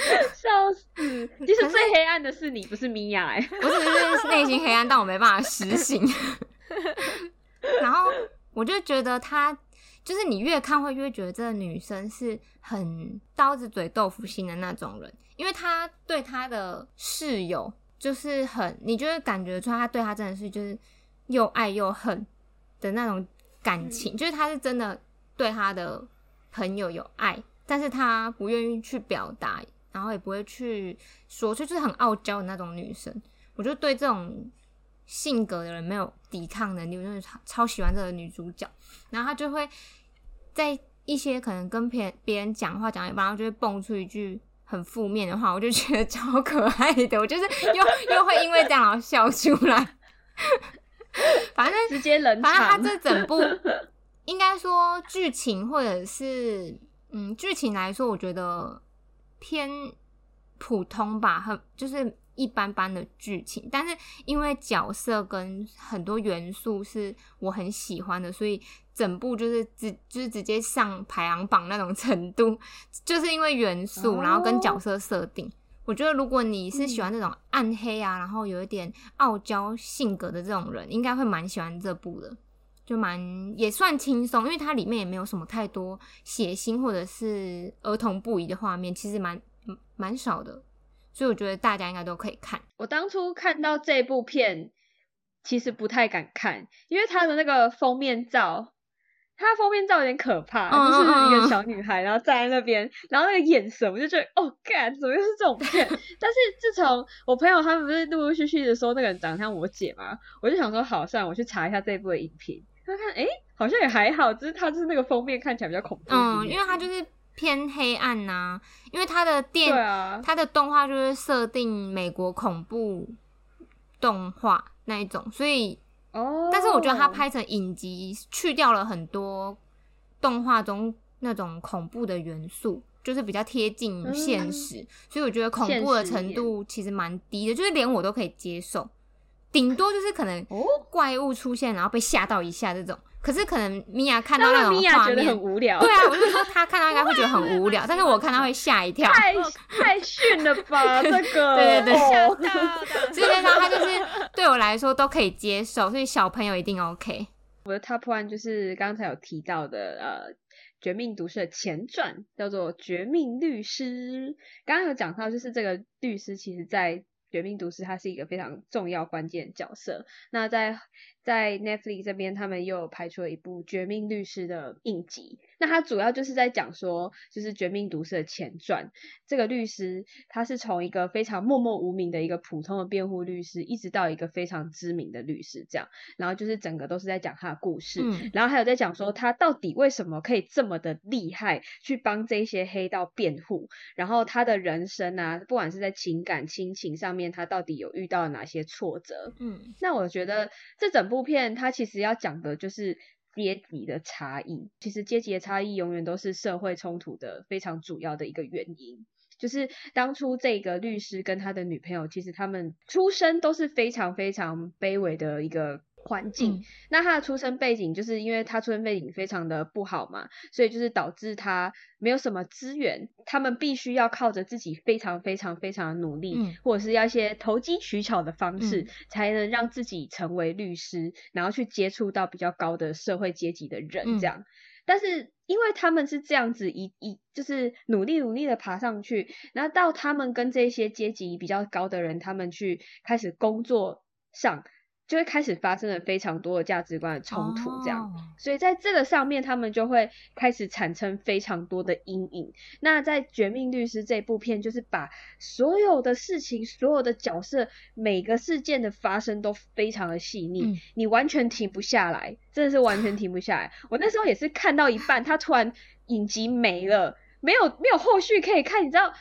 笑死！其实最黑暗的是你，不是米娅哎。不是，就是内心黑暗，但我没办法实行。然后我就觉得她，就是你越看会越觉得这个女生是很刀子嘴豆腐心的那种人，因为她对她的室友就是很，你就会感觉出来，她对她真的是就是又爱又恨的那种感情，就是她是真的对她的朋友有爱，但是她不愿意去表达。然后也不会去说，就就是很傲娇的那种女生。我就对这种性格的人没有抵抗能力，我就是超超喜欢这个女主角。然后她就会在一些可能跟别人别人讲话讲一半，然后就会蹦出一句很负面的话，我就觉得超可爱的。我就是又又会因为这样然后笑出来。反正直接冷反正他。这整部应该说剧情或者是嗯剧情来说，我觉得偏普通吧，很就是一般般的剧情。但是因为角色跟很多元素是我很喜欢的，所以整部就是直就是直接上排行榜那种程度，就是因为元素，哦然后跟角色设定。我觉得，如果你是喜欢这种暗黑啊，然后有一点傲娇性格的这种人，应该会蛮喜欢这部的，就蛮也算轻松，因为它里面也没有什么太多血腥或者是儿童不宜的画面，其实蛮嗯蛮少的，所以我觉得大家应该都可以看。我当初看到这部片，其实不太敢看，因为它的那个封面照，它封面照有点可怕，嗯就是一个小女孩，然后站在那边，然后那个眼神，我就觉得，哦，干，怎么又是这种片？但是自从我朋友他们不是陆陆续续的说那个人长得像我姐嘛，我就想说，好，算了，我去查一下这部的影评，看看，哎，好像也还好，只是它就是那个封面看起来比较恐怖嗯，因为它就是偏黑暗呐、因为它的电啊，它的动画就是设定美国恐怖动画那一种，所以哦，但是我觉得它拍成影集，去掉了很多动画中那种恐怖的元素，就是比较贴近现实，所以我觉得恐怖的程度其实蛮低的，就是连我都可以接受，顶多就是可能哦怪物出现然后被吓到一下这种，可是可能米娅看到那种画面，很无聊，对啊，我就说她看到应该会觉得很无聊，但是我看到会吓一跳。太太逊了吧，这个，对对对吓哦到的。基本上它就是对我来说都可以接受，所以小朋友一定 OK。我的 top one 就是刚才有提到的，呃，《绝命毒师》的前传叫做《绝命律师》。刚刚有讲到，就是这个律师其实在《绝命毒师》他是一个非常重要关键角色。那在在 Netflix 这边，他们又有拍出了一部《绝命律师》的影集。那它主要就是在讲说，就是《绝命毒师》的前传。这个律师他是从一个非常默默无名的一个普通的辩护律师，一直到一个非常知名的律师，这样。然后就是整个都是在讲他的故事。嗯然后还有在讲说他到底为什么可以这么的厉害，去帮这些黑道辩护，然后他的人生啊，不管是在情感、亲情上面，他到底有遇到哪些挫折？嗯那我觉得这整部片它其实要讲的就是阶级的差异。其实阶级的差异永远都是社会冲突的非常主要的一个原因。就是当初这个律师跟他的女朋友，其实他们出身都是非常非常卑微的一个环境。嗯那他的出生背景，就是因为他出生背景非常的不好嘛，所以就是导致他没有什么资源，他们必须要靠着自己非常非常非常的努力，嗯或者是要一些投机取巧的方式，嗯才能让自己成为律师，然后去接触到比较高的社会阶级的人，嗯这样。但是因为他们是这样子一一就是努力努力的爬上去，然后到他们跟这些阶级比较高的人，他们去开始工作上，就会开始发生了非常多的价值观的冲突，这样。哦所以在这个上面，他们就会开始产生非常多的阴影。那在《绝命律师》这部片，就是把所有的事情、所有的角色、每个事件的发生都非常的细腻，嗯你完全停不下来，真的是完全停不下来。我那时候也是看到一半，他突然影集没了，没有没有后续可以看，你知道。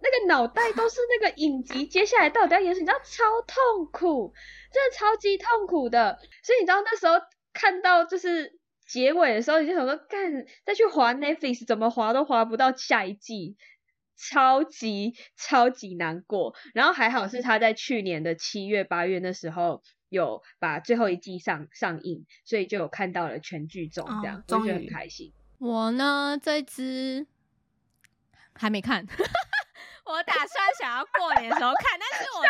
那个脑袋都是那个影集，接下来到底要演什么？你知道超痛苦，真的超级痛苦的。所以你知道那时候看到就是结尾的时候，你就想说，干再去滑 Netflix 怎么滑都滑不到下一季，超级超级难过。然后还好是他在去年的七月八月那时候有把最后一季上上映，所以就有看到了全剧终，这样、哦我就觉得很开心。我呢，这支还没看，我打算想要过年的时候看，但是我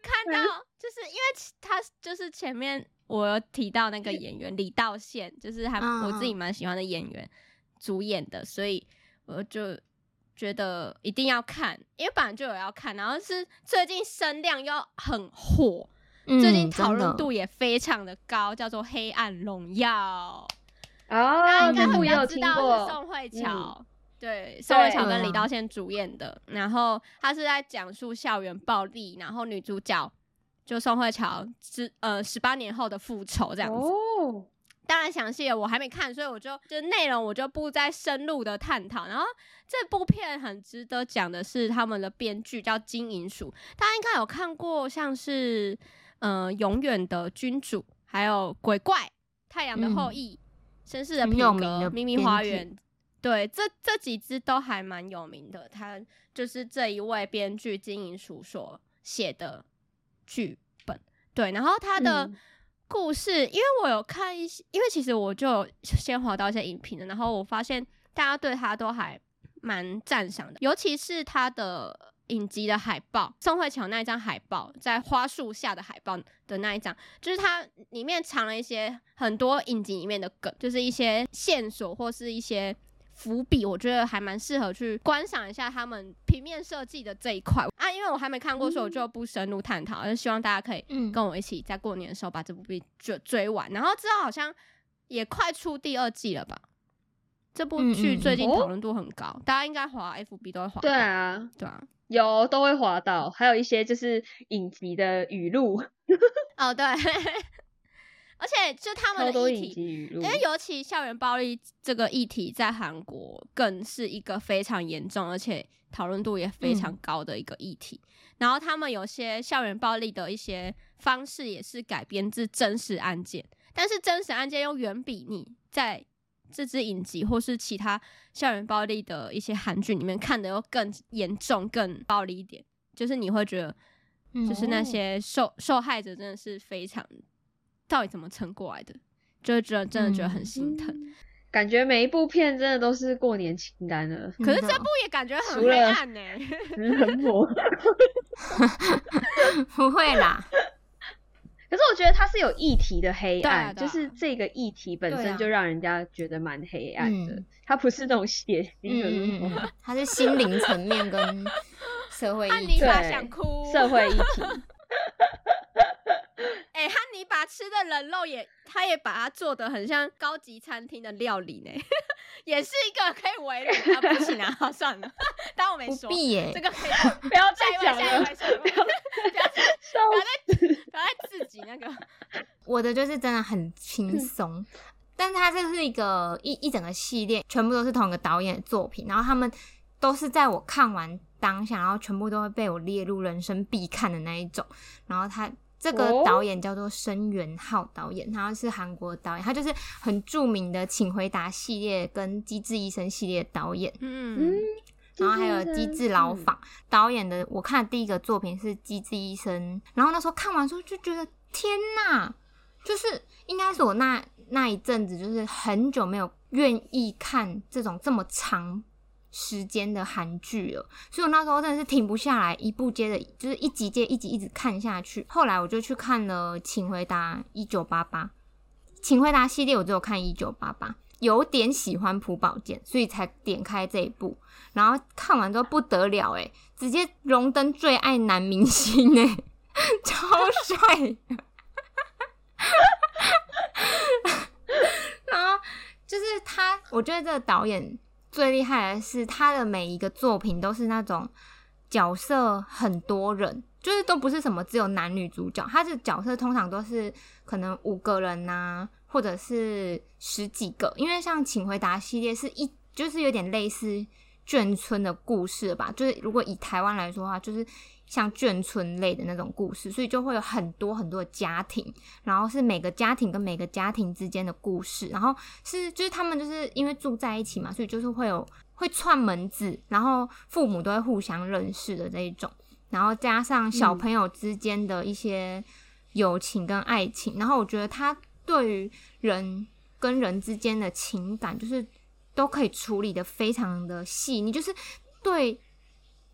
看到就是因为他就是前面我有提到那个演员李道宪，就是还嗯我自己蛮喜欢的演员主演的，所以我就觉得一定要看，因为本来就有要看，然后是最近声量又很火，最近嗯讨论度也非常的高，叫做《黑暗荣耀》。哦大啊，家应该会比较知道是宋慧嗯。乔，对，宋慧乔跟李道宪主演的。然后他是在讲述校园暴力，然后女主角就宋慧乔之呃十八年后的复仇这样子。哦，当然详细的我还没看，所以我就就内容我就不再深入的探讨。然后这部片很值得讲的是他们的编剧叫金银鼠，大家应该有看过像是呃永远的君主，还有鬼怪、太阳的后裔、绅士的品格秘密花园。对，这这几支都还蛮有名的，他就是这一位编剧金银鼠所写的剧本。对，然后他的嗯故事，因为我有看一些，因为其实我就先划到一些影评的，然后我发现大家对他都还蛮赞赏的，尤其是他的影集的海报，宋慧乔那一张海报，在花树下的海报的那一张，就是它里面藏了一些很多影集里面的梗，就是一些线索或是一些。伏笔，我觉得还蛮适合去观赏一下他们平面设计的这一块。啊，因为我还没看过，所以我就不深入探讨，就希望大家可以嗯。跟我一起在过年的时候把这部剧追追完，然后之后好像也快出第二季了吧？这部剧最近哦。讨论度很高，大家应该滑 FB 都会滑。对，啊，对啊。有都会滑到，还有一些就是影集的语录，哦，对，而且就他们的议题，因。为尤其校园暴力这个议题在韩国更是一个非常严重，而且讨论度也非常嗯高的一个议题。然后他们有些校园暴力的一些方式也是改编自真实案件，但是真实案件又远比你在这支影集或是其他校园暴力的一些韩剧里面看的又更严重、更暴力一点。就是你会觉得，嗯就是那哦些受受害者真的是非常，到底怎么撑过来的？就会觉得真的觉得很嗯心疼。感觉每一部片真的都是过年清单了，可是这部也感觉很黑暗呢、很火。不会啦，可是我觉得它是有议题的黑暗，就是这个议题本身就让人家觉得蛮黑暗的，嗯。它不是那种血腥的嗯那种、嗯嗯，它是心灵层面跟社会汉议题。对想哭，社会议题。哎、汉尼拔吃的人肉也，他也把它做的很像高级餐厅的料理呢，也是一个可以围炉啊，不行啊，好算了，当我没不说，必耶这，个可以不要再讲了下一位，，不要不要再笑不要再不要再自己那个，我的就是真的很轻松，但是它这是一个一一整个系列，全部都是同一个导演的作品，然后他们都是在我看完当下，然后全部都会被我列入人生必看的那一种。然后他这个哦。导演叫做申元浩导演，他是韩国导演，他就是很著名的《请回答》系列跟《机智医生》系列的导演。嗯，然后还有《机智牢房》导演的，我看的第一个作品是《机智医生》，然后那时候看完之后就觉得天呐，就是应该是我那那一阵子就是很久没有愿意看这种这么长时间的韩剧了，所以我那时候真的是停不下来，一部接着就是一集接一集一直看下去。后来我就去看了《请回答一九八八》，《请回答》系列我只有看一九八八。有点喜欢朴宝剑，所以才点开这一部。然后看完之后不得了哎，直接荣登最爱男明星哎，超帅。然后就是他，我觉得这个导演最厉害的是他的每一个作品都是那种角色很多人，就是都不是什么只有男女主角，他的角色通常都是可能五个人呐、或者是十几个，因为像《请回答》系列是一就是有点类似眷村的故事吧，就是如果以台湾来说的话，就是像眷村类的那种故事，所以就会有很多很多的家庭，然后是每个家庭跟每个家庭之间的故事，然后是就是他们就是因为住在一起嘛，所以就是会有会串门子，然后父母都会互相认识的这一种，然后加上小朋友之间的一些友情跟爱情，然后我觉得他对于人跟人之间的情感，就是都可以处理的非常的细腻，就是对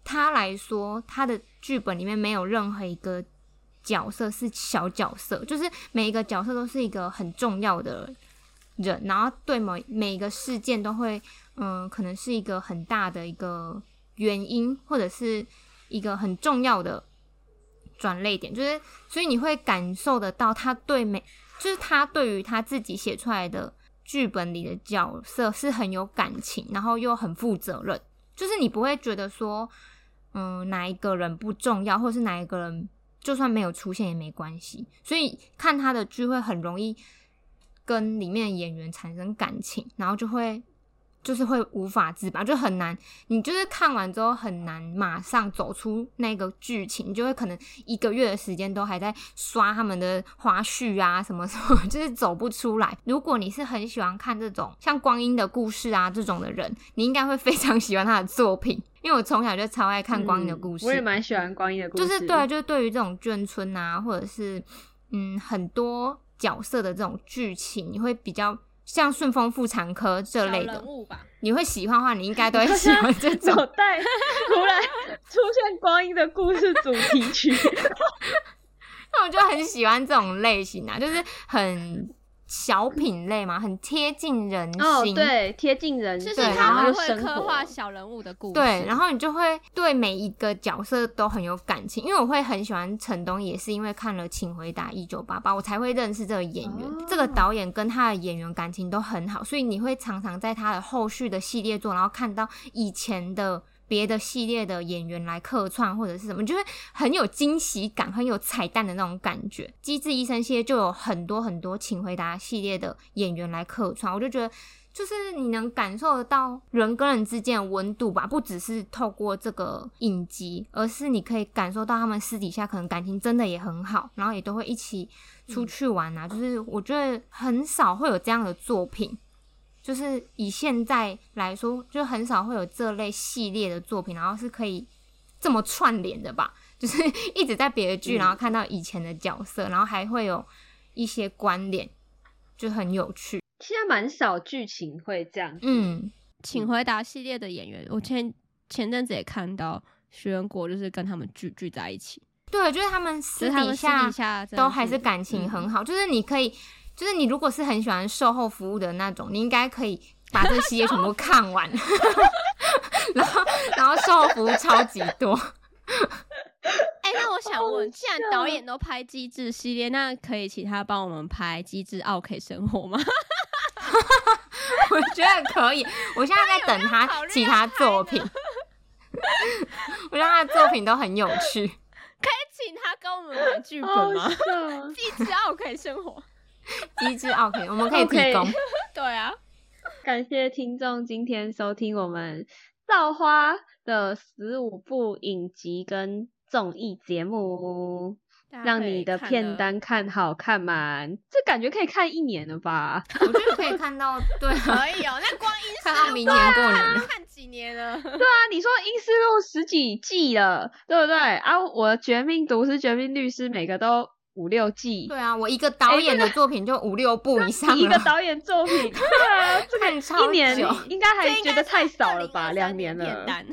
他来说，他的剧本里面没有任何一个角色是小角色，就是每一个角色都是一个很重要的人，然后对每每一个事件都会，嗯，可能是一个很大的一个原因，或者是一个很重要的转泪点，就是所以你会感受得到他对每，就是他对于他自己写出来的剧本里的角色是很有感情，然后又很负责任，就是你不会觉得说，嗯，哪一个人不重要，或者是哪一个人就算没有出现也没关系，所以看他的剧会很容易跟里面的演员产生感情，然后就会就是会无法自拔，就很难。你就是看完之后很难马上走出那个剧情，你就会可能一个月的时间都还在刷他们的花絮啊什么什么，就是走不出来。如果你是很喜欢看这种像光阴的故事啊这种的人，你应该会非常喜欢他的作品，因为我从小就超爱看光阴的故事。嗯我也蛮喜欢光阴的故事，就是对啊，就是对于这种眷村啊，或者是嗯很多角色的这种剧情，你会比较像顺丰妇产科这小类的，你会喜欢的话，你应该都会 喜欢这种。脑袋突然出现光阴的故事主题曲，那我就很喜欢这种类型啊，就是很小品类嘛，很贴近人心。哦，对，贴近人心就是对然他后们会刻画小人物的故事，对，然后你就会对每一个角色都很有感情，因为我会很喜欢陈东，也是因为看了《请回答一九八八》，我才会认识这个演员。哦这个导演跟他的演员感情都很好，所以你会常常在他的后续的系列作，然后看到以前的别的系列的演员来客串或者是什么，就会很有惊喜感，很有彩蛋的那种感觉。《机智医生》系列就有很多很多《请回答》系列的演员来客串，我就觉得。就是你能感受得到人跟人之间的温度吧，不只是透过这个影集，而是你可以感受到他们私底下可能感情真的也很好，然后也都会一起出去玩啊。就是我觉得很少会有这样的作品，就是以现在来说，就很少会有这类系列的作品，然后是可以这么串联的吧。就是 一直在别的剧，嗯然后看到以前的角色，然后还会有一些关联。就很有趣。现在蛮少剧情会这样。嗯，请回答系列的演员，我前前阵子也看到徐仁国就是跟他们聚聚在一起，对，就是他们私底下都还是感情很好，就是你可以，就是你如果是很喜欢售后服务的那种，你应该可以把这个系列全部看完，然后然后售后服务超级多，哎、那我想好问，既然笑导演都拍机智系列，那可以请他帮我们拍机智奥 K 生活吗？我觉得可以。我现在在等他其他作品，我觉得他的作品都很有趣。可以请他跟我们玩剧本好吗？笑机智奥 K 生活，机智 OK，我们可以提供。对啊，感谢听众今天收听我们造花的十五部影集跟综艺节目，让你的片单看好看满，这感觉可以看一年了吧？我觉得可以看到，对啊，可以哦。那光 阴看到明年过年了。看几年了？对啊，你说《英丝路》十几季了，对不对？啊，我《绝命毒师》《绝命律师》每个都五六季，对啊，我一个导演的作品就五六部以上了，一个导演作品，对啊，这看超一年久应该还觉得太少了吧？2023两年了，片单，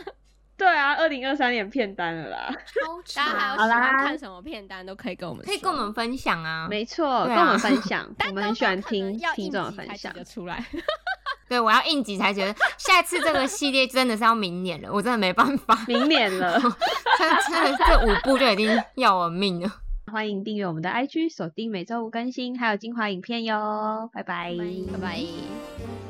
对啊，二零二三年片单了啦，超大家还有。喜欢好啦看什么片单都可以跟我们说，可以跟我们分享啊。没错，啊跟我们分享，我但们很喜欢听听众的分享挤。得出来。对，我要应急才觉得下次这个系列真的是要明年了，我真的没办法。明年了，真的真的这五部就已经要我命了。欢迎订阅我们的 IG，锁定每周五更新，还有精华影片哟，拜拜，拜拜。